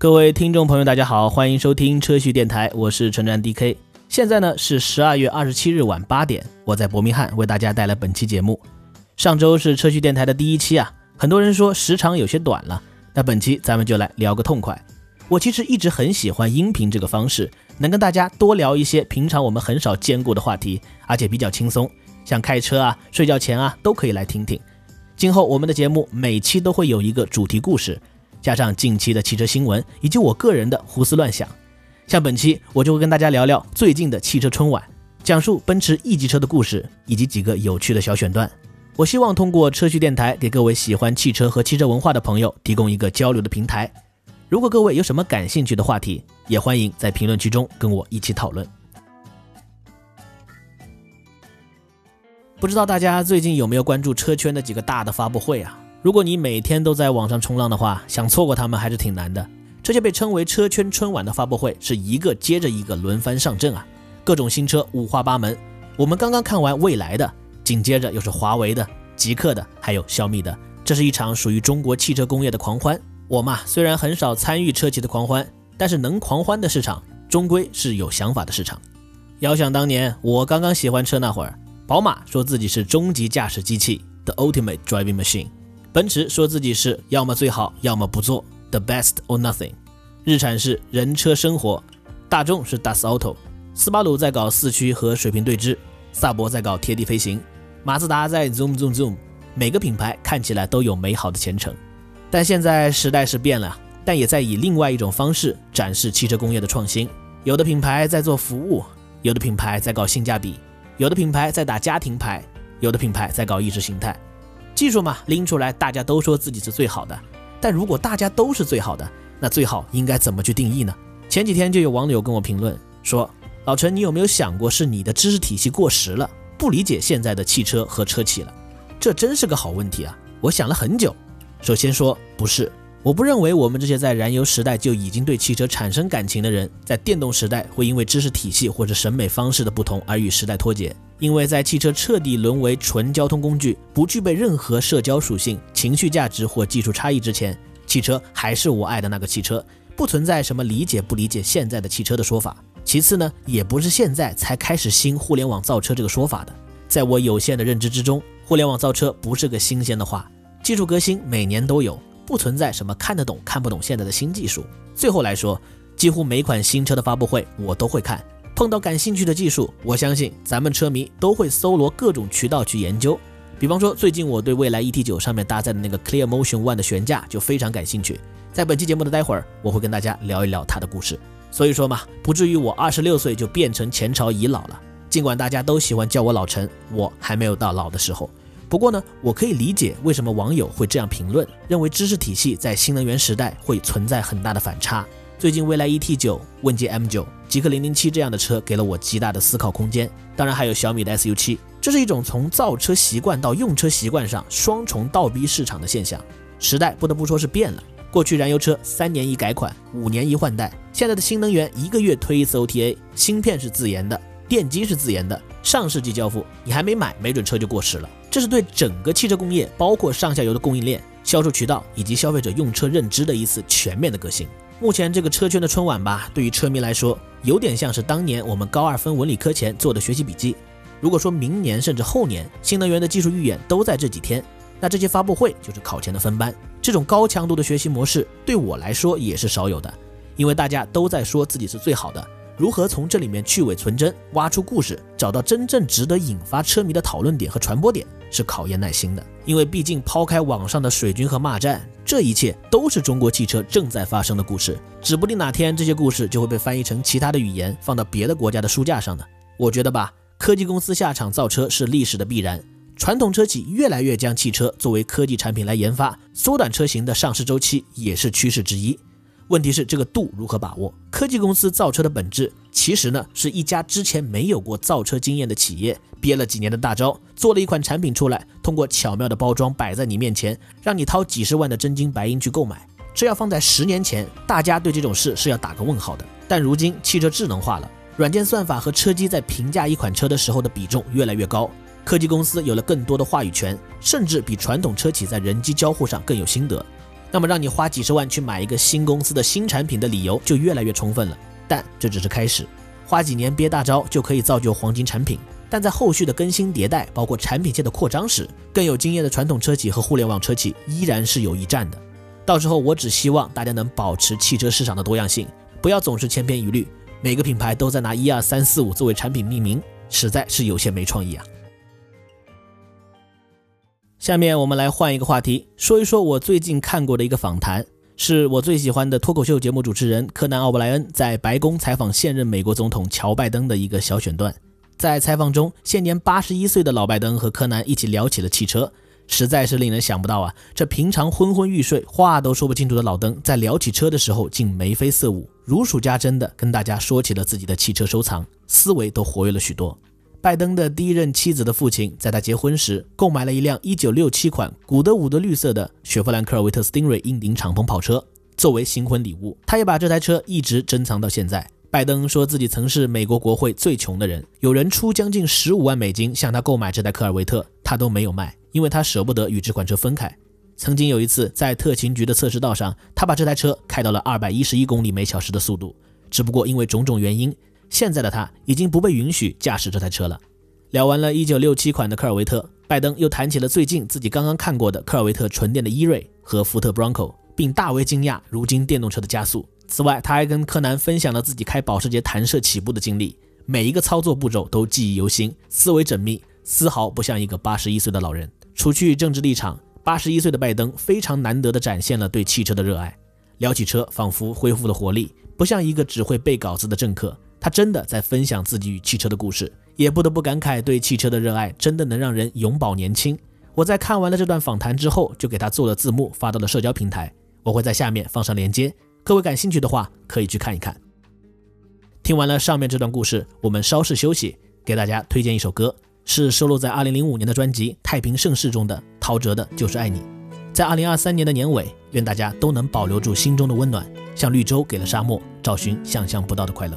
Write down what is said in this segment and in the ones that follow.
各位听众朋友，大家好，欢迎收听车序电台，我是陈战 DK。现在呢是十二月二十七日晚八点，我在伯明翰为大家带来本期节目。上周是车序电台的第一期啊，很多人说时长有些短了，那本期咱们就来聊个痛快。我其实一直很喜欢音频这个方式，能跟大家多聊一些平常我们很少兼顾的话题，而且比较轻松，像开车啊、睡觉前啊都可以来听听。今后我们的节目每期都会有一个主题故事。加上近期的汽车新闻，以及我个人的胡思乱想，像本期我就会跟大家聊聊最近的汽车春晚，讲述奔驰 E 级车的故事，以及几个有趣的小选段。我希望通过车序电台给各位喜欢汽车和汽车文化的朋友提供一个交流的平台。如果各位有什么感兴趣的话题，也欢迎在评论区中跟我一起讨论。不知道大家最近有没有关注车圈的几个大的发布会啊？如果你每天都在网上冲浪的话，想错过他们还是挺难的。这些被称为车圈春晚的发布会，是一个接着一个轮番上阵啊，各种新车五花八门。我们刚刚看完蔚来的，紧接着又是华为的、极客的，还有小米的。这是一场属于中国汽车工业的狂欢。我嘛，虽然很少参与车企的狂欢，但是能狂欢的市场，终归是有想法的市场。遥想当年，我刚刚喜欢车那会儿，宝马说自己是终极驾驶机器，The Ultimate Driving Machine。奔驰说自己是要么最好，要么不做，the best or nothing。日产是人车生活，大众是 Das Auto，斯巴鲁在搞四驱和水平对峙，萨博在搞贴地飞行，马自达在 zoom zoom zoom。每个品牌看起来都有美好的前程，但现在时代是变了，但也在以另外一种方式展示汽车工业的创新。有的品牌在做服务，有的品牌在搞性价比，有的品牌在打家庭牌，有的品牌在搞意识形态。技术嘛，拎出来，大家都说自己是最好的。但如果大家都是最好的，那最好应该怎么去定义呢？前几天就有网友跟我评论说：“老陈，你有没有想过是你的知识体系过时了，不理解现在的汽车和车企了？”这真是个好问题啊！我想了很久。首先说不是，我不认为我们这些在燃油时代就已经对汽车产生感情的人，在电动时代会因为知识体系或者审美方式的不同而与时代脱节。因为在汽车彻底沦为纯交通工具，不具备任何社交属性、情绪价值或技术差异之前，汽车还是我爱的那个汽车，不存在什么理解不理解现在的汽车的说法。其次呢，也不是现在才开始新互联网造车这个说法的。在我有限的认知之中，互联网造车不是个新鲜的话，技术革新每年都有，不存在什么看得懂看不懂现在的新技术。最后来说，几乎每款新车的发布会我都会看。碰到感兴趣的技术，我相信咱们车迷都会搜罗各种渠道去研究。比方说，最近我对蔚来 ET9 上面搭载的那个 Clear Motion One 的悬架就非常感兴趣。在本期节目的待会儿，我会跟大家聊一聊它的故事。所以说嘛，不至于我二十六岁就变成前朝遗老了。尽管大家都喜欢叫我老陈，我还没有到老的时候。不过呢，我可以理解为什么网友会这样评论，认为知识体系在新能源时代会存在很大的反差。最近蔚来 ET9、问界 M9、极氪零零七这样的车给了我极大的思考空间。当然还有小米的 SU7，这是一种从造车习惯到用车习惯上双重倒逼市场的现象。时代不得不说是变了。过去燃油车三年一改款，五年一换代，现在的新能源一个月推一次 OTA，芯片是自研的，电机是自研的，上世纪交付，你还没买，没准车就过时了。这是对整个汽车工业，包括上下游的供应链、销售渠道以及消费者用车认知的一次全面的革新。目前这个车圈的春晚吧，对于车迷来说，有点像是当年我们高二分文理科前做的学习笔记。如果说明年甚至后年新能源的技术预演都在这几天，那这些发布会就是考前的分班。这种高强度的学习模式对我来说也是少有的，因为大家都在说自己是最好的。如何从这里面去伪存真，挖出故事，找到真正值得引发车迷的讨论点和传播点，是考验耐心的。因为毕竟抛开网上的水军和骂战，这一切都是中国汽车正在发生的故事。指不定哪天这些故事就会被翻译成其他的语言，放到别的国家的书架上呢。我觉得吧，科技公司下场造车是历史的必然，传统车企越来越将汽车作为科技产品来研发，缩短车型的上市周期也是趋势之一。问题是这个度如何把握？科技公司造车的本质，其实呢是一家之前没有过造车经验的企业，憋了几年的大招，做了一款产品出来，通过巧妙的包装摆在你面前，让你掏几十万的真金白银去购买。这要放在十年前，大家对这种事是要打个问号的。但如今汽车智能化了，软件算法和车机在评价一款车的时候的比重越来越高，科技公司有了更多的话语权，甚至比传统车企在人机交互上更有心得。那么让你花几十万去买一个新公司的新产品的理由就越来越充分了。但这只是开始，花几年憋大招就可以造就黄金产品。但在后续的更新迭代，包括产品线的扩张时，更有经验的传统车企和互联网车企依然是有一战的。到时候我只希望大家能保持汽车市场的多样性，不要总是千篇一律，每个品牌都在拿一二三四五作为产品命名，实在是有些没创意啊。下面我们来换一个话题，说一说我最近看过的一个访谈，是我最喜欢的脱口秀节目主持人柯南·奥布莱恩在白宫采访现任美国总统乔拜登的一个小选段。在采访中，现年八十一岁的老拜登和柯南一起聊起了汽车，实在是令人想不到啊！这平常昏昏欲睡、话都说不清楚的老登，在聊起车的时候竟眉飞色舞，如数家珍的跟大家说起了自己的汽车收藏，思维都活跃了许多。拜登的第一任妻子的父亲在他结婚时购买了一辆1967款古德伍德绿色的雪佛兰科尔维特斯汀瑞硬顶敞篷跑车作为新婚礼物，他也把这台车一直珍藏到现在。拜登说自己曾是美国国会最穷的人，有人出将近十五万美金向他购买这台科尔维特，他都没有卖，因为他舍不得与这款车分开。曾经有一次在特勤局的测试道上，他把这台车开到了二百一十一公里每小时的速度，只不过因为种种原因。现在的他已经不被允许驾驶这台车了。聊完了1967款的科尔维特，拜登又谈起了最近自己刚刚看过的科尔维特纯电的伊瑞和福特 Bronco，并大为惊讶如今电动车的加速。此外，他还跟柯南分享了自己开保时捷弹射起步的经历，每一个操作步骤都记忆犹新，思维缜密，丝毫不像一个八十一岁的老人。除去政治立场，八十一岁的拜登非常难得地展现了对汽车的热爱。聊起车，仿佛恢复了活力，不像一个只会背稿子的政客。他真的在分享自己与汽车的故事，也不得不感慨，对汽车的热爱真的能让人永葆年轻。我在看完了这段访谈之后，就给他做了字幕，发到了社交平台。我会在下面放上链接，各位感兴趣的话可以去看一看。听完了上面这段故事，我们稍事休息，给大家推荐一首歌，是收录在2005年的专辑《太平盛世》中的陶喆的《就是爱你》。在2023年的年尾，愿大家都能保留住心中的温暖，像绿洲给了沙漠，找寻想象不到的快乐。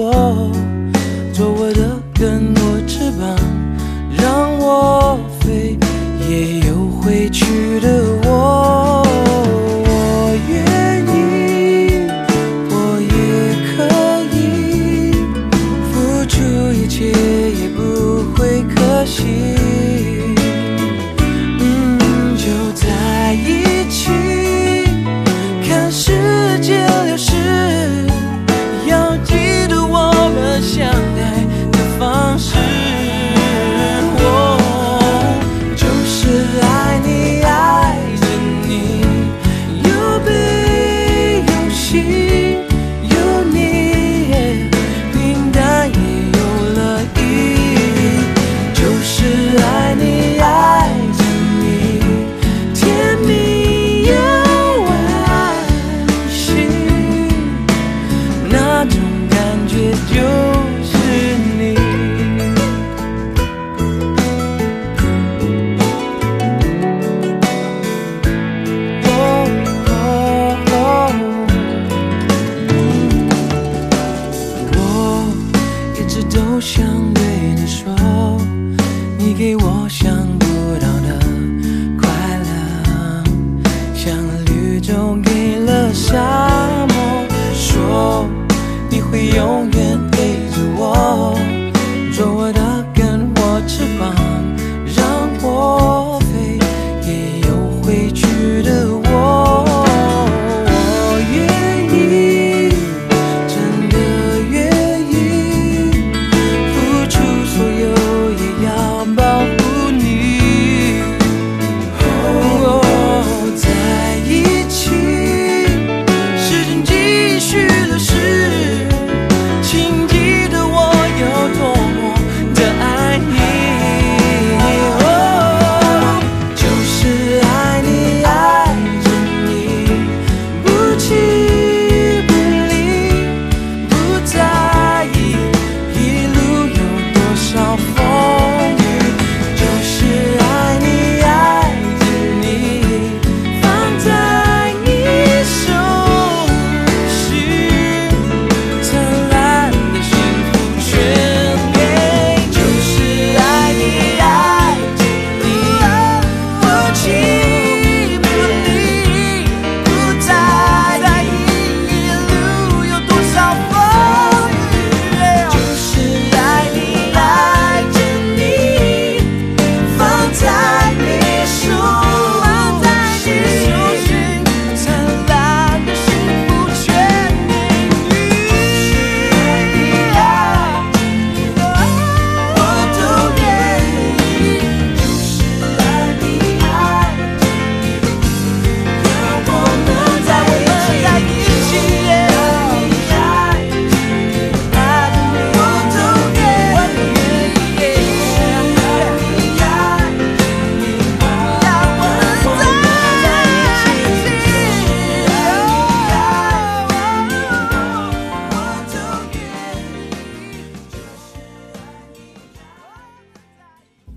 我，做我的根，我翅膀，让我飞，也有回去的我。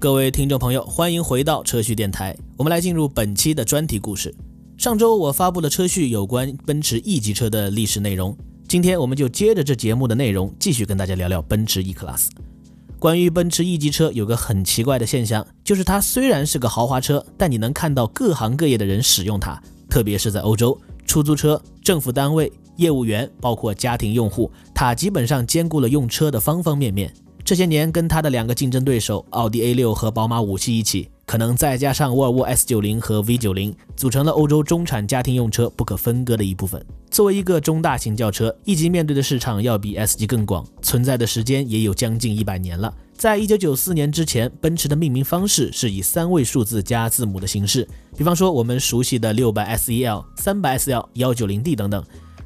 各位听众朋友，欢迎回到车序电台。我们来进入本期的专题故事。上周我发布了车序有关奔驰 E 级车的历史内容，今天我们就接着这节目的内容，继续跟大家聊聊奔驰 E Class。关于奔驰 E 级车，有个很奇怪的现象，就是它虽然是个豪华车，但你能看到各行各业的人使用它，特别是在欧洲，出租车、政府单位、业务员，包括家庭用户，它基本上兼顾了用车的方方面面。这些年，跟它的两个竞争对手奥迪 A6 和宝马五系一起，可能再加上沃尔沃 S90 和 V90，组成了欧洲中产家庭用车不可分割的一部分。作为一个中大型轿车，E 级面对的市场要比 S 级更广，存在的时间也有将近一百年了。在一九九四年之前，奔驰的命名方式是以三位数字加字母的形式，比方说我们熟悉的六百 SEL、三百 SL、幺九零 D 等等。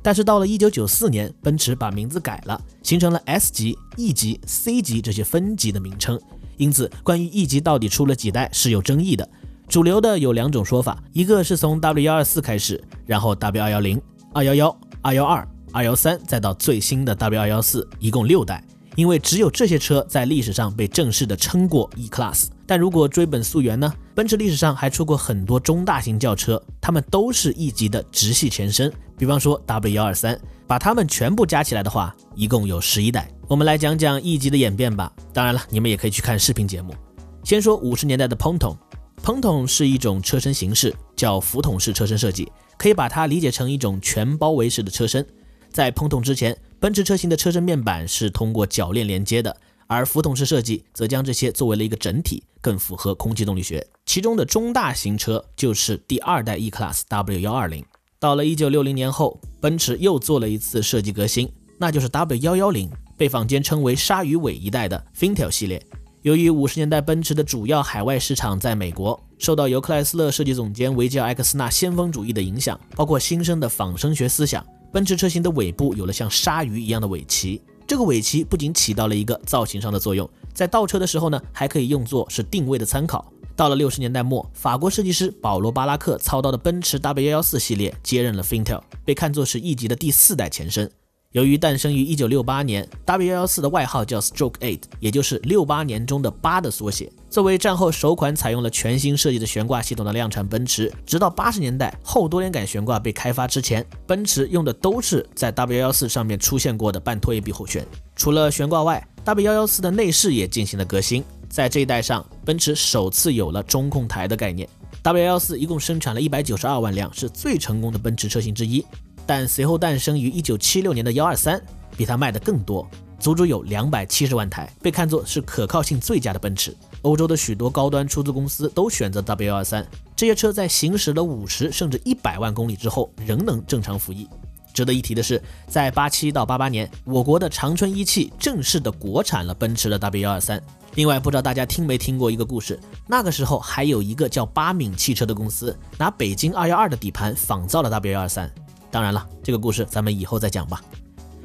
但是到了一九九四年，奔驰把名字改了，形成了 S 级、E 级、C 级这些分级的名称。因此，关于 E 级到底出了几代是有争议的。主流的有两种说法，一个是从 W 幺二四开始，然后 W 二幺零。二幺幺、二幺二、二幺三，再到最新的 W 二幺四，一共六代。因为只有这些车在历史上被正式的称过 E Class。但如果追本溯源呢？奔驰历史上还出过很多中大型轿车，它们都是 E 级的直系前身。比方说 W 幺二三，把它们全部加起来的话，一共有十一代。我们来讲讲 E 级的演变吧。当然了，你们也可以去看视频节目。先说五十年代的 Ponton，Ponton 是一种车身形式，叫浮筒式车身设计。可以把它理解成一种全包围式的车身。在碰筒之前，奔驰车型的车身面板是通过铰链连接的，而浮筒式设计则将这些作为了一个整体，更符合空气动力学。其中的中大型车就是第二代 E Class W 幺二零。到了一九六零年后，奔驰又做了一次设计革新，那就是 W 幺幺零，被坊间称为鲨鱼尾一代的 Fintel 系列。由于五十年代奔驰的主要海外市场在美国，受到由克莱斯勒设计总监维吉尔·埃克斯纳先锋主义的影响，包括新生的仿生学思想，奔驰车型的尾部有了像鲨鱼一样的尾鳍。这个尾鳍不仅起到了一个造型上的作用，在倒车的时候呢，还可以用作是定位的参考。到了六十年代末，法国设计师保罗·巴拉克操刀的奔驰 W 幺幺四系列接任了 Fintel，被看作是 E 级的第四代前身。由于诞生于一九六八年，W 幺幺四的外号叫 Stroke Eight，也就是六八年中的八的缩写。作为战后首款采用了全新设计的悬挂系统的量产奔驰，直到八十年代后多连杆悬挂被开发之前，奔驰用的都是在 W 幺幺四上面出现过的半拖曳臂后悬。除了悬挂外，W 幺幺四的内饰也进行了革新。在这一代上，奔驰首次有了中控台的概念。W 幺幺四一共生产了一百九十二万辆，是最成功的奔驰车型之一。但随后诞生于一九七六年的幺二三比它卖的更多，足足有两百七十万台，被看作是可靠性最佳的奔驰。欧洲的许多高端出租公司都选择 W 幺二三，这些车在行驶了五十甚至一百万公里之后仍能正常服役。值得一提的是，在八七到八八年，我国的长春一汽正式的国产了奔驰的 W 幺二三。另外，不知道大家听没听过一个故事，那个时候还有一个叫八敏汽车的公司，拿北京二幺二的底盘仿造了 W 幺二三。当然了，这个故事咱们以后再讲吧。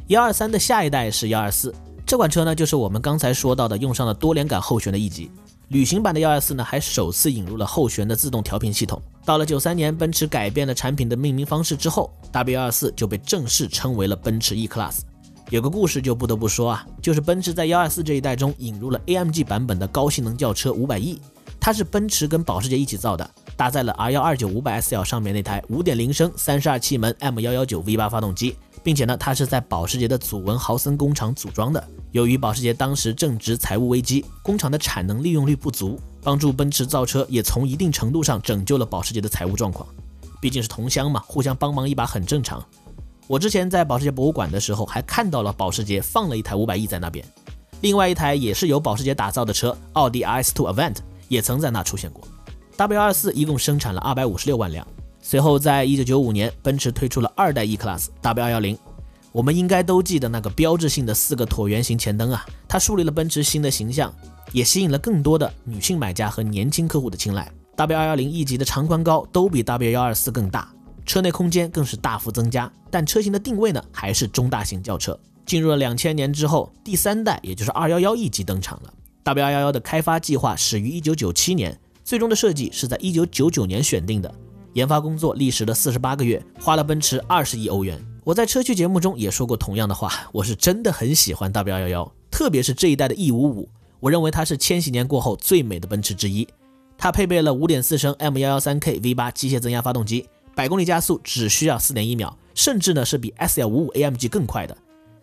幺二三的下一代是幺二四，这款车呢就是我们刚才说到的用上了多连杆后悬的 E 级。旅行版的幺二四呢还首次引入了后悬的自动调频系统。到了九三年，奔驰改变了产品的命名方式之后，W 幺二四就被正式称为了奔驰 E Class。有个故事就不得不说啊，就是奔驰在幺二四这一代中引入了 AMG 版本的高性能轿车五百 E，它是奔驰跟保时捷一起造的。搭载了 R 幺二九五百 SL 上面那台五点零升三十二气门 M 幺幺九 V 八发动机，并且呢，它是在保时捷的祖文豪森工厂组装的。由于保时捷当时正值财务危机，工厂的产能利用率不足，帮助奔驰造车也从一定程度上拯救了保时捷的财务状况。毕竟是同乡嘛，互相帮忙一把很正常。我之前在保时捷博物馆的时候，还看到了保时捷放了一台五百 E 在那边，另外一台也是由保时捷打造的车，奥迪 RS2 Avant 也曾在那出现过。W 二四一共生产了二百五十六万辆。随后，在一九九五年，奔驰推出了二代 E Class W 二幺零。我们应该都记得那个标志性的四个椭圆形前灯啊，它树立了奔驰新的形象，也吸引了更多的女性买家和年轻客户的青睐。W 二幺零 E 级的长宽高都比 W 幺二四更大，车内空间更是大幅增加，但车型的定位呢，还是中大型轿车。进入了两千年之后，第三代也就是二幺幺 E 级登场了。W 二幺幺的开发计划始于一九九七年。最终的设计是在一九九九年选定的，研发工作历时了四十八个月，花了奔驰二十亿欧元。我在车趣节目中也说过同样的话，我是真的很喜欢 W 幺幺，特别是这一代的 E 五五，我认为它是千禧年过后最美的奔驰之一。它配备了5.4升 M113K V8 机械增压发动机，百公里加速只需要4.1秒，甚至呢是比 S155 AMG 更快的。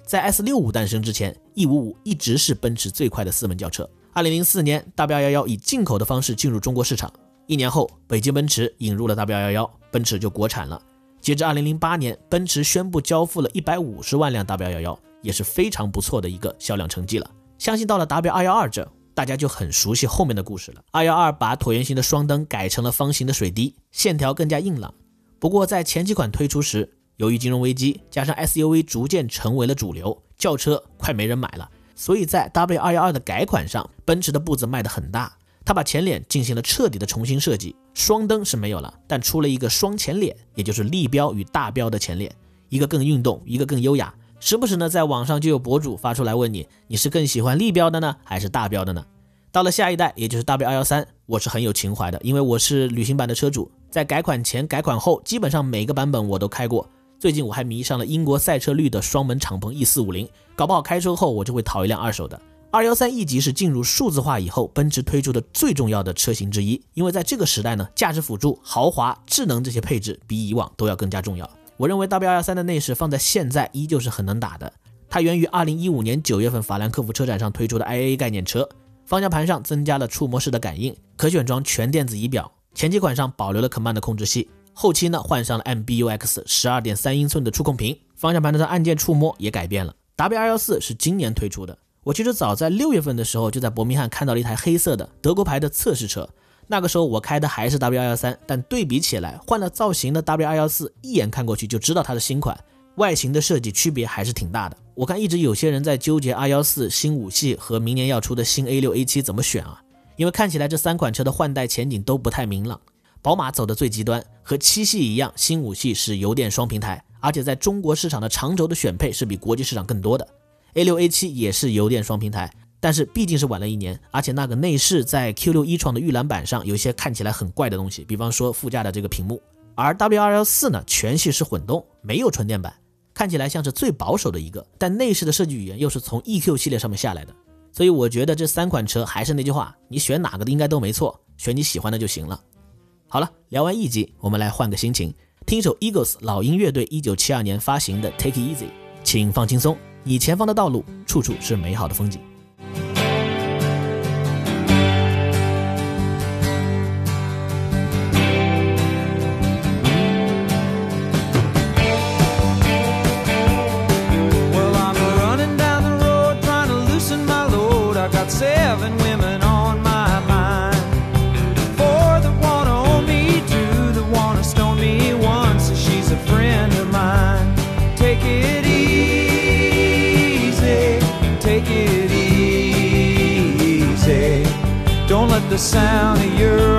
在 S65 诞生之前，E55 一直是奔驰最快的四门轿车。2004年，W111 以进口的方式进入中国市场，一年后，北京奔驰引入了 W111，奔驰就国产了。截至2008年，奔驰宣布交付了150万辆 W111，也是非常不错的一个销量成绩了。相信到了 W212 这。大家就很熟悉后面的故事了。二幺二把椭圆形的双灯改成了方形的水滴，线条更加硬朗。不过在前几款推出时，由于金融危机，加上 SUV 逐渐成为了主流，轿车快没人买了，所以在 W 二幺二的改款上，奔驰的步子迈得很大。他把前脸进行了彻底的重新设计，双灯是没有了，但出了一个双前脸，也就是立标与大标的前脸，一个更运动，一个更优雅。时不时呢，在网上就有博主发出来问你，你是更喜欢立标的呢，还是大标的呢？到了下一代，也就是 W 二幺三，我是很有情怀的，因为我是旅行版的车主，在改款前、改款后，基本上每个版本我都开过。最近我还迷上了英国赛车绿的双门敞篷 E 四五零，搞不好开车后我就会淘一辆二手的。二幺三 E 级是进入数字化以后，奔驰推出的最重要的车型之一，因为在这个时代呢，驾驶辅助、豪华、智能这些配置比以往都要更加重要。我认为 W 二幺三的内饰放在现在依旧是很能打的。它源于二零一五年九月份法兰克福车展上推出的 IA 概念车，方向盘上增加了触摸式的感应，可选装全电子仪表。前几款上保留了 Command 控制器，后期呢换上了 MBUX 十二点三英寸的触控屏，方向盘的按键触摸也改变了。W 二幺四是今年推出的，我其实早在六月份的时候就在伯明翰看到了一台黑色的德国牌的测试车。那个时候我开的还是 W 二幺三，但对比起来，换了造型的 W 二幺四，一眼看过去就知道它是新款，外形的设计区别还是挺大的。我看一直有些人在纠结二幺四新五系和明年要出的新 A 六 A 七怎么选啊？因为看起来这三款车的换代前景都不太明朗。宝马走的最极端，和七系一样，新五系是油电双平台，而且在中国市场的长轴的选配是比国际市场更多的。A 六 A 七也是油电双平台。但是毕竟是晚了一年，而且那个内饰在 Q6 一创的预览版上有一些看起来很怪的东西，比方说副驾的这个屏幕。而 W214 呢，全系是混动，没有纯电版，看起来像是最保守的一个，但内饰的设计语言又是从 EQ 系列上面下来的。所以我觉得这三款车还是那句话，你选哪个的应该都没错，选你喜欢的就行了。好了，聊完一集，我们来换个心情，听一首 Eagles 老鹰乐队一九七二年发行的 Take It Easy，请放轻松，你前方的道路处处是美好的风景。The sound of your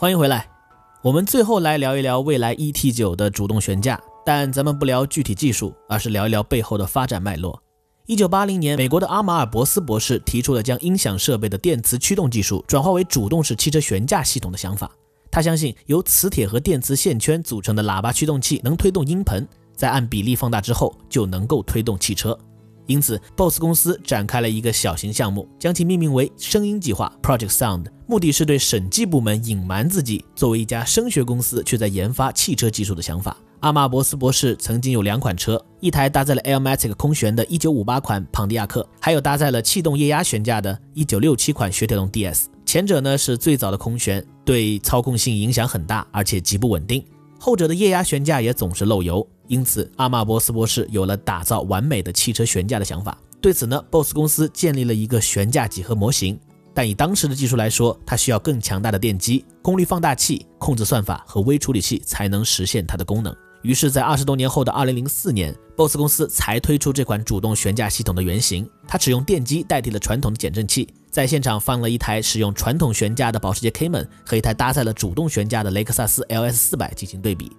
欢迎回来。我们最后来聊一聊蔚来 ET9 的主动悬架，但咱们不聊具体技术，而是聊一聊背后的发展脉络。一九八零年，美国的阿马尔博斯博士提出了将音响设备的电磁驱动技术转化为主动式汽车悬架系统的想法。他相信由磁铁和电磁线圈组成的喇叭驱动器能推动音盆，在按比例放大之后就能够推动汽车。因此，BOSS 公司展开了一个小型项目，将其命名为“声音计划 ”（Project Sound），目的是对审计部门隐瞒自己作为一家声学公司却在研发汽车技术的想法。阿马博斯博士曾经有两款车，一台搭载了 Airmatic 空悬的1958款庞迪亚克，还有搭载了气动液压悬架的1967款雪铁龙 DS。前者呢是最早的空悬，对操控性影响很大，而且极不稳定。后者的液压悬架也总是漏油。因此，阿马博斯博士有了打造完美的汽车悬架的想法。对此呢，BOSS 公司建立了一个悬架几何模型。但以当时的技术来说，它需要更强大的电机、功率放大器、控制算法和微处理器才能实现它的功能。于是，在二十多年后的二零零四年，BOSS 公司才推出这款主动悬架系统的原型。它使用电机代替了传统的减震器，在现场放了一台使用传统悬架的保时捷 Cayman 和一台搭载了主动悬架的雷克萨斯 LS 四百进行对比。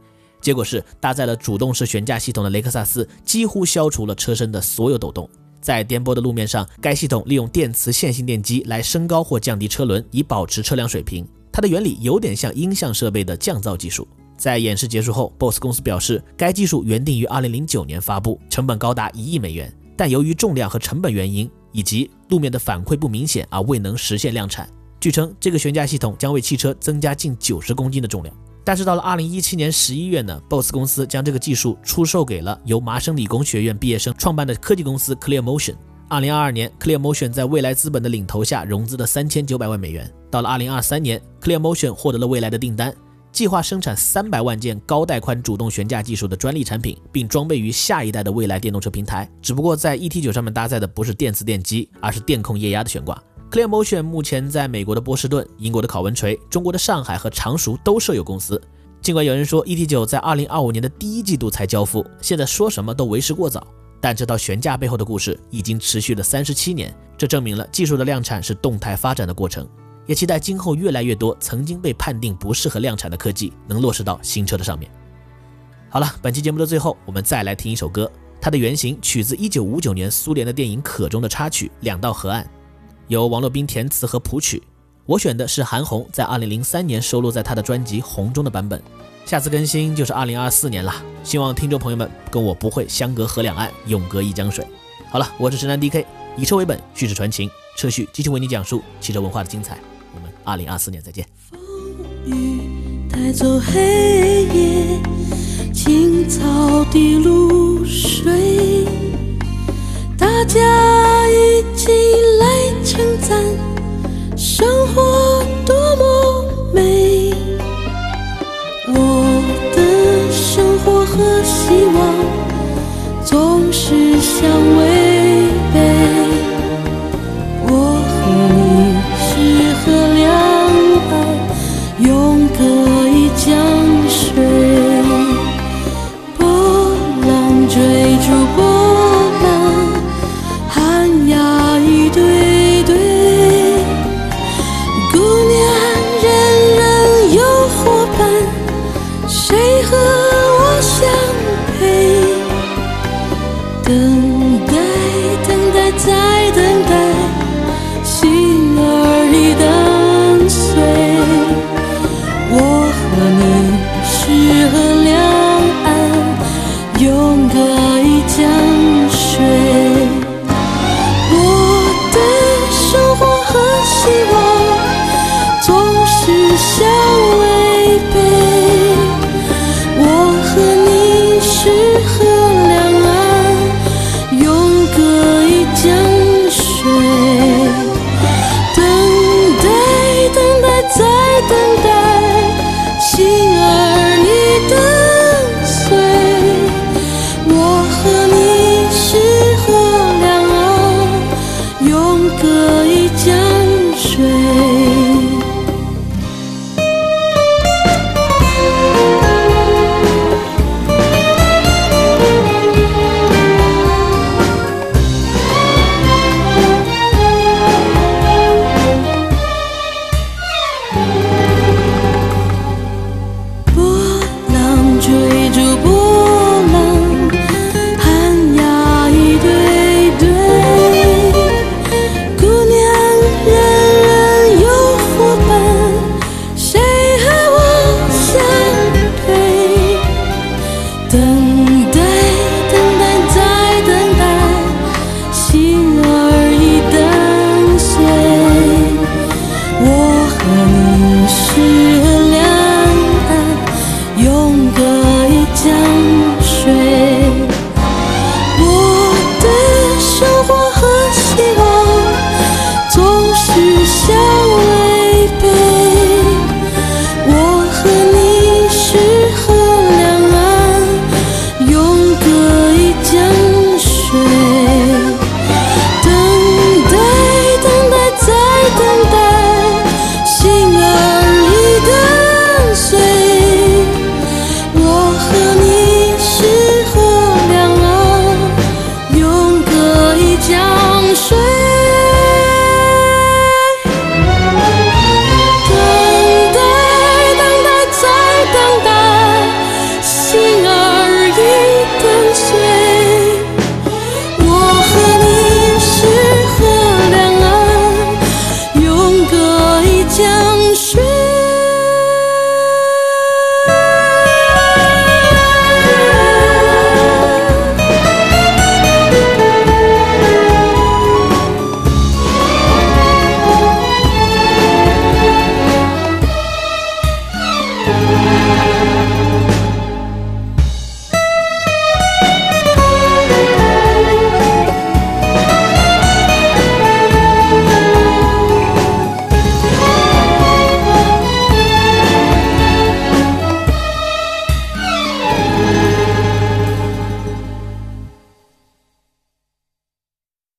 结果是，搭载了主动式悬架系统的雷克萨斯几乎消除了车身的所有抖动。在颠簸的路面上，该系统利用电磁线性电机来升高或降低车轮，以保持车辆水平。它的原理有点像音像设备的降噪技术。在演示结束后，BOSS 公司表示，该技术原定于2009年发布，成本高达一亿美元，但由于重量和成本原因，以及路面的反馈不明显而未能实现量产。据称，这个悬架系统将为汽车增加近九十公斤的重量。但是到了二零一七年十一月呢，BOSS 公司将这个技术出售给了由麻省理工学院毕业生创办的科技公司 Clear Motion。二零二二年，Clear Motion 在未来资本的领投下融资了三千九百万美元。到了二零二三年，Clear Motion 获得了未来的订单，计划生产三百万件高带宽主动悬架技术的专利产品，并装备于下一代的未来电动车平台。只不过在 ET9 上面搭载的不是电磁电机，而是电控液压的悬挂。Clear Motion 目前在美国的波士顿、英国的考文垂、中国的上海和常熟都设有公司。尽管有人说 ET9 在2025年的第一季度才交付，现在说什么都为时过早。但这套悬架背后的故事已经持续了三十七年，这证明了技术的量产是动态发展的过程。也期待今后越来越多曾经被判定不适合量产的科技能落实到新车的上面。好了，本期节目的最后，我们再来听一首歌，它的原型取自1959年苏联的电影《可》中的插曲《两道河岸》。由王洛宾填词和谱曲，我选的是韩红在二零零三年收录在她的专辑《红》中的版本。下次更新就是二零二四年了，希望听众朋友们跟我不会相隔河两岸，永隔一江水。好了，我是神南 DK，以车为本，叙事传情，车序继续为你讲述汽车文化的精彩。我们二零二四年再见。风雨带走黑夜，青草滴露水，大家一起来称赞生活多么美。我的生活和希望总是相违等。